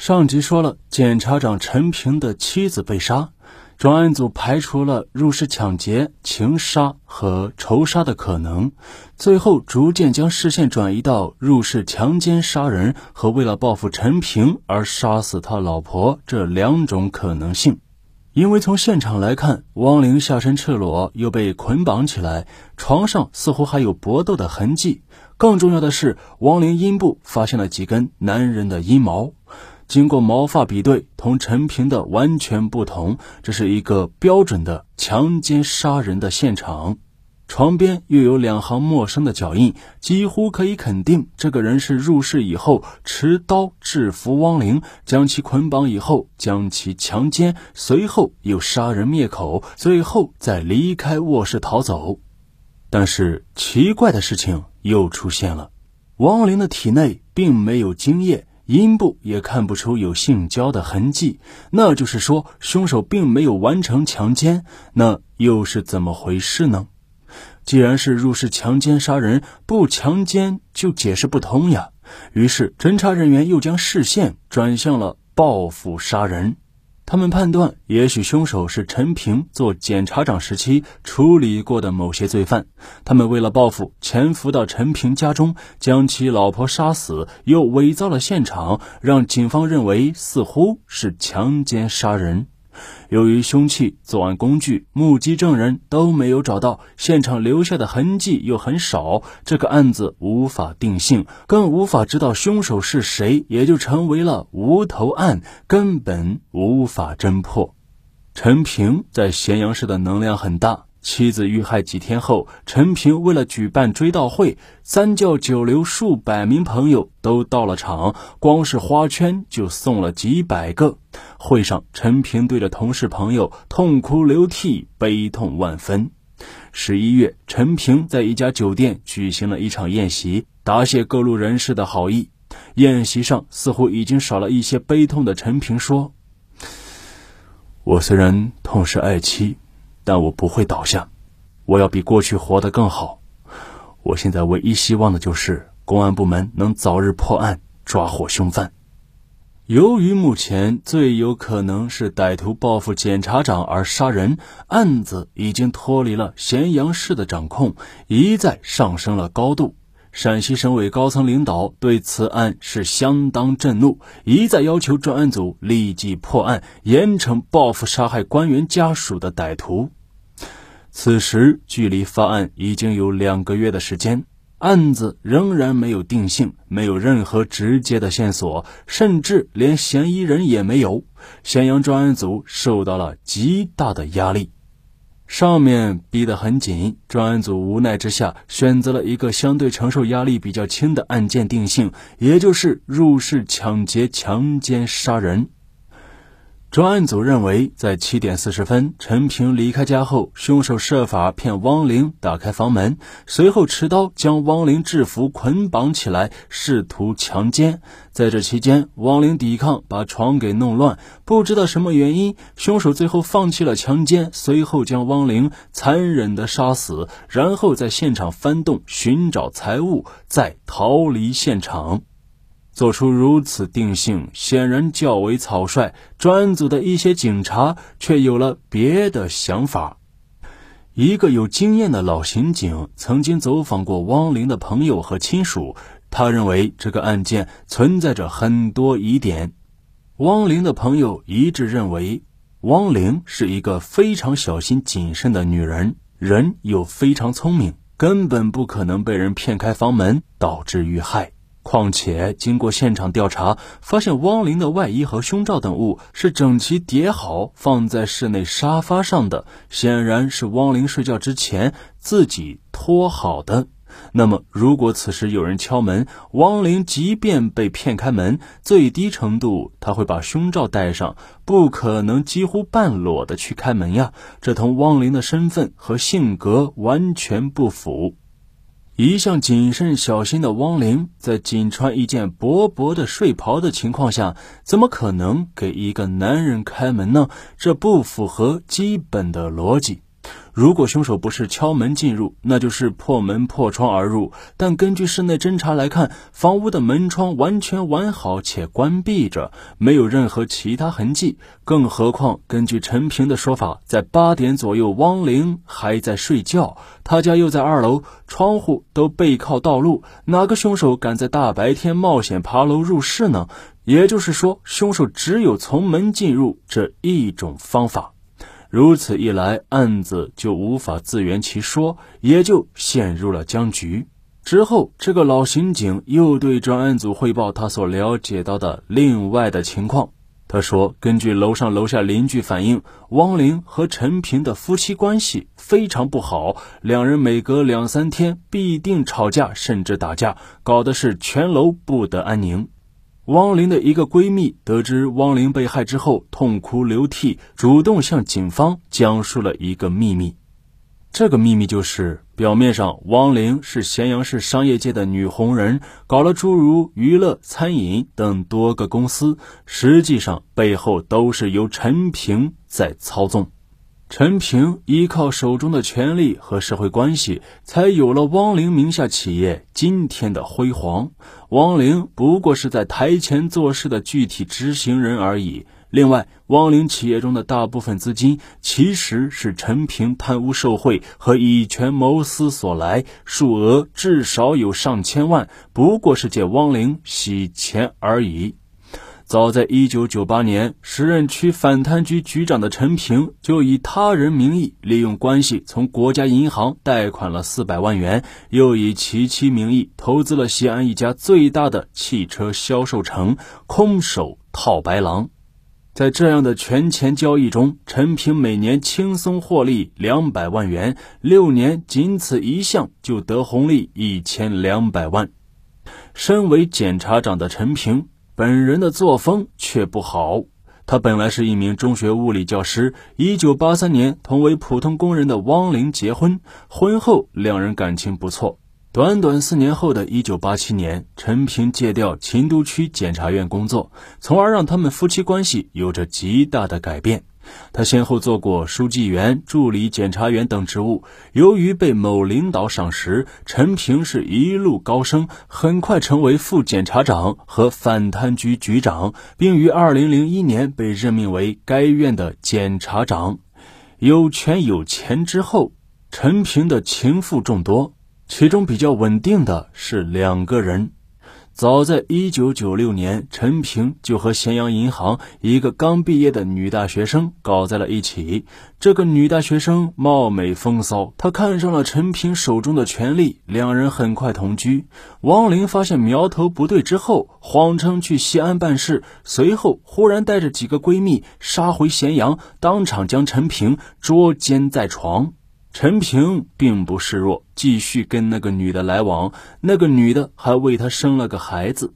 上集说了，检察长陈平的妻子被杀，专案组排除了入室抢劫、情杀和仇杀的可能，最后逐渐将视线转移到入室强奸杀人和为了报复陈平而杀死他老婆这两种可能性。因为从现场来看，汪玲下身赤裸，又被捆绑起来，床上似乎还有搏斗的痕迹。更重要的是，汪玲阴部发现了几根男人的阴毛。经过毛发比对，同陈平的完全不同。这是一个标准的强奸杀人的现场。床边又有两行陌生的脚印，几乎可以肯定，这个人是入室以后持刀制服汪玲，将其捆绑以后将其强奸，随后又杀人灭口，最后再离开卧室逃走。但是奇怪的事情又出现了，汪玲的体内并没有精液。阴部也看不出有性交的痕迹，那就是说凶手并没有完成强奸，那又是怎么回事呢？既然是入室强奸杀人，不强奸就解释不通呀。于是侦查人员又将视线转向了报复杀人。他们判断，也许凶手是陈平做检察长时期处理过的某些罪犯。他们为了报复，潜伏到陈平家中，将其老婆杀死，又伪造了现场，让警方认为似乎是强奸杀人。由于凶器、作案工具、目击证人都没有找到，现场留下的痕迹又很少，这个案子无法定性，更无法知道凶手是谁，也就成为了无头案，根本无法侦破。陈平在咸阳市的能量很大。妻子遇害几天后，陈平为了举办追悼会，三教九流数百名朋友都到了场，光是花圈就送了几百个。会上，陈平对着同事朋友痛哭流涕，悲痛万分。十一月，陈平在一家酒店举行了一场宴席，答谢各路人士的好意。宴席上似乎已经少了一些悲痛的陈平说：“我虽然痛失爱妻。”但我不会倒下，我要比过去活得更好。我现在唯一希望的就是公安部门能早日破案，抓获凶犯。由于目前最有可能是歹徒报复检察长而杀人，案子已经脱离了咸阳市的掌控，一再上升了高度。陕西省委高层领导对此案是相当震怒，一再要求专案组立即破案，严惩报复杀害官员家属的歹徒。此时距离发案已经有两个月的时间，案子仍然没有定性，没有任何直接的线索，甚至连嫌疑人也没有。咸阳专案组受到了极大的压力，上面逼得很紧，专案组无奈之下选择了一个相对承受压力比较轻的案件定性，也就是入室抢劫、强奸、杀人。专案组认为，在七点四十分，陈平离开家后，凶手设法骗汪玲打开房门，随后持刀将汪玲制服、捆绑起来，试图强奸。在这期间，汪玲抵抗，把床给弄乱。不知道什么原因，凶手最后放弃了强奸，随后将汪玲残忍的杀死，然后在现场翻动寻找财物，再逃离现场。做出如此定性，显然较为草率。专案组的一些警察却有了别的想法。一个有经验的老刑警曾经走访过汪玲的朋友和亲属，他认为这个案件存在着很多疑点。汪玲的朋友一致认为，汪玲是一个非常小心谨慎的女人，人又非常聪明，根本不可能被人骗开房门导致遇害。况且，经过现场调查，发现汪玲的外衣和胸罩等物是整齐叠好放在室内沙发上的，显然是汪玲睡觉之前自己脱好的。那么，如果此时有人敲门，汪玲即便被骗开门，最低程度他会把胸罩戴上，不可能几乎半裸的去开门呀。这同汪玲的身份和性格完全不符。一向谨慎小心的汪玲，在仅穿一件薄薄的睡袍的情况下，怎么可能给一个男人开门呢？这不符合基本的逻辑。如果凶手不是敲门进入，那就是破门破窗而入。但根据室内侦查来看，房屋的门窗完全完好且关闭着，没有任何其他痕迹。更何况，根据陈平的说法，在八点左右，汪玲还在睡觉，他家又在二楼，窗户都背靠道路，哪个凶手敢在大白天冒险爬楼入室呢？也就是说，凶手只有从门进入这一种方法。如此一来，案子就无法自圆其说，也就陷入了僵局。之后，这个老刑警又对专案组汇报他所了解到的另外的情况。他说：“根据楼上楼下邻居反映，汪玲和陈平的夫妻关系非常不好，两人每隔两三天必定吵架，甚至打架，搞得是全楼不得安宁。”汪玲的一个闺蜜得知汪玲被害之后，痛哭流涕，主动向警方讲述了一个秘密。这个秘密就是，表面上汪玲是咸阳市商业界的女红人，搞了诸如娱乐、餐饮等多个公司，实际上背后都是由陈平在操纵。陈平依靠手中的权力和社会关系，才有了汪玲名下企业今天的辉煌。汪玲不过是在台前做事的具体执行人而已。另外，汪玲企业中的大部分资金其实是陈平贪污受贿和以权谋私所来，数额至少有上千万，不过是借汪玲洗钱而已。早在一九九八年，时任区反贪局局长的陈平就以他人名义利用关系从国家银行贷款了四百万元，又以其妻名义投资了西安一家最大的汽车销售城，空手套白狼。在这样的权钱交易中，陈平每年轻松获利两百万元，六年仅此一项就得红利一千两百万。身为检察长的陈平。本人的作风却不好。他本来是一名中学物理教师。一九八三年，同为普通工人的汪玲结婚，婚后两人感情不错。短短四年后的一九八七年，陈平借调秦都区检察院工作，从而让他们夫妻关系有着极大的改变。他先后做过书记员、助理检察员等职务。由于被某领导赏识，陈平是一路高升，很快成为副检察长和反贪局局长，并于2001年被任命为该院的检察长。有权有钱之后，陈平的情妇众多，其中比较稳定的是两个人。早在一九九六年，陈平就和咸阳银行一个刚毕业的女大学生搞在了一起。这个女大学生貌美风骚，她看上了陈平手中的权力，两人很快同居。王玲发现苗头不对之后，谎称去西安办事，随后忽然带着几个闺蜜杀回咸阳，当场将陈平捉奸在床。陈平并不示弱，继续跟那个女的来往。那个女的还为他生了个孩子。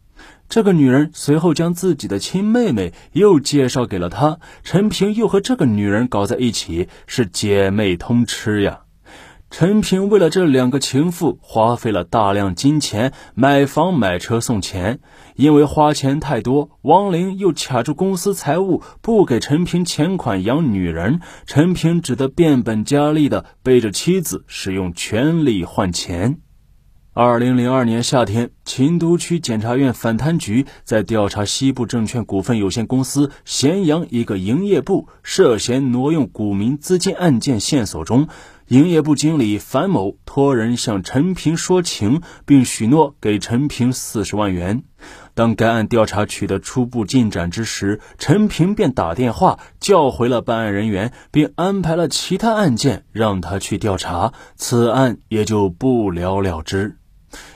这个女人随后将自己的亲妹妹又介绍给了他。陈平又和这个女人搞在一起，是姐妹通吃呀。陈平为了这两个情妇，花费了大量金钱买房买车送钱。因为花钱太多，王玲又卡住公司财务，不给陈平钱款养女人。陈平只得变本加厉的背着妻子，使用权力换钱。二零零二年夏天，秦都区检察院反贪局在调查西部证券股份有限公司咸阳一个营业部涉嫌挪用股民资金案件线索中。营业部经理樊某托人向陈平说情，并许诺给陈平四十万元。当该案调查取得初步进展之时，陈平便打电话叫回了办案人员，并安排了其他案件让他去调查，此案也就不了了之。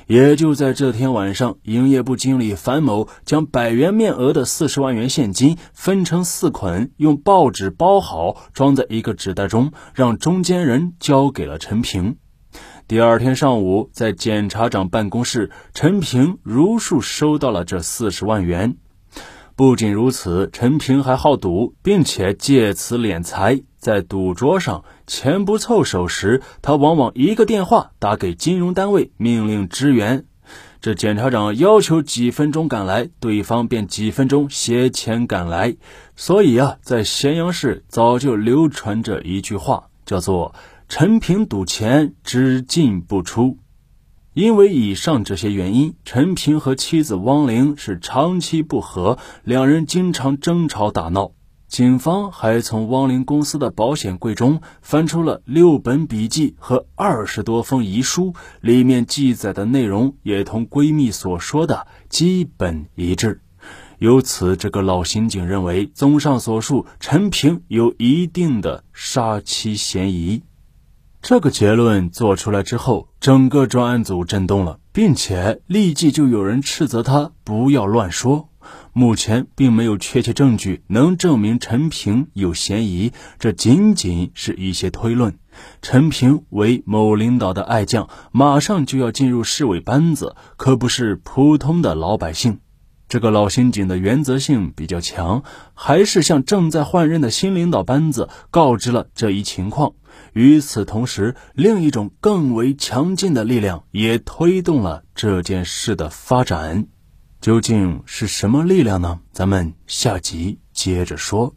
也就在这天晚上，营业部经理樊某将百元面额的四十万元现金分成四捆，用报纸包好，装在一个纸袋中，让中间人交给了陈平。第二天上午，在检察长办公室，陈平如数收到了这四十万元。不仅如此，陈平还好赌，并且借此敛财。在赌桌上，钱不凑手时，他往往一个电话打给金融单位，命令支援。这检察长要求几分钟赶来，对方便几分钟携钱赶来。所以啊，在咸阳市早就流传着一句话，叫做陈平赌钱只进不出。因为以上这些原因，陈平和妻子汪玲是长期不和，两人经常争吵打闹。警方还从汪玲公司的保险柜中翻出了六本笔记和二十多封遗书，里面记载的内容也同闺蜜所说的基本一致。由此，这个老刑警认为，综上所述，陈平有一定的杀妻嫌疑。这个结论做出来之后，整个专案组震动了，并且立即就有人斥责他不要乱说。目前并没有确切证据能证明陈平有嫌疑，这仅仅是一些推论。陈平为某领导的爱将，马上就要进入市委班子，可不是普通的老百姓。这个老刑警的原则性比较强，还是向正在换任的新领导班子告知了这一情况。与此同时，另一种更为强劲的力量也推动了这件事的发展。究竟是什么力量呢？咱们下集接着说。